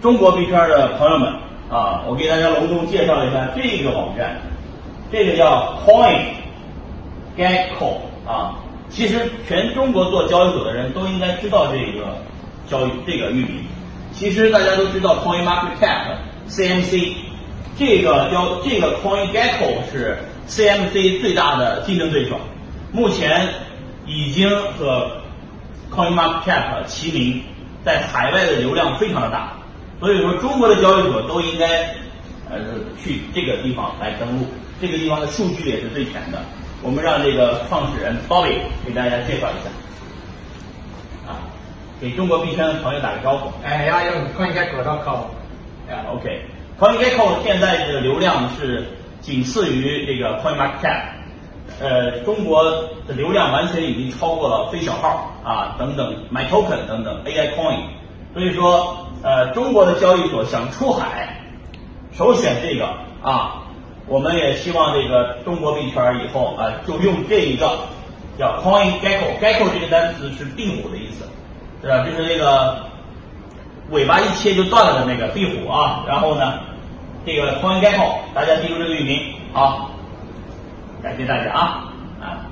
中国币圈的朋友们啊，我给大家隆重介绍一下这个网站，这个叫 CoinGecko 啊。其实全中国做交易所的人都应该知道这个交易这个域名。其实大家都知道 CoinMarketCap CMC 这个交这个 CoinGecko 是 CMC 最大的竞争对手，目前已经和 CoinMarketCap 齐名，在海外的流量非常的大。所以说，中国的交易所都应该呃去这个地方来登录，这个地方的数据也是最全的。我们让这个创始人 Bobby 给大家介绍一下，啊，给中国币圈的朋友打个招呼。哎，要用 CoinGecko.com。啊，OK，CoinGecko 现在的流量是仅次于这个 CoinMarketCap，呃，中国的流量完全已经超过了非小号啊等等 MyToken 等等 AI Coin，所以说呃中国的交易所想出海，首选这个啊。我们也希望这个中国币圈以后啊，就用这一个叫 Coin Gecko，Gecko 这个单词是壁虎的意思，对吧？就是那个尾巴一切就断了的那个壁虎啊。然后呢，这个 Coin Gecko，大家记住这个域名，好，感谢大家啊啊。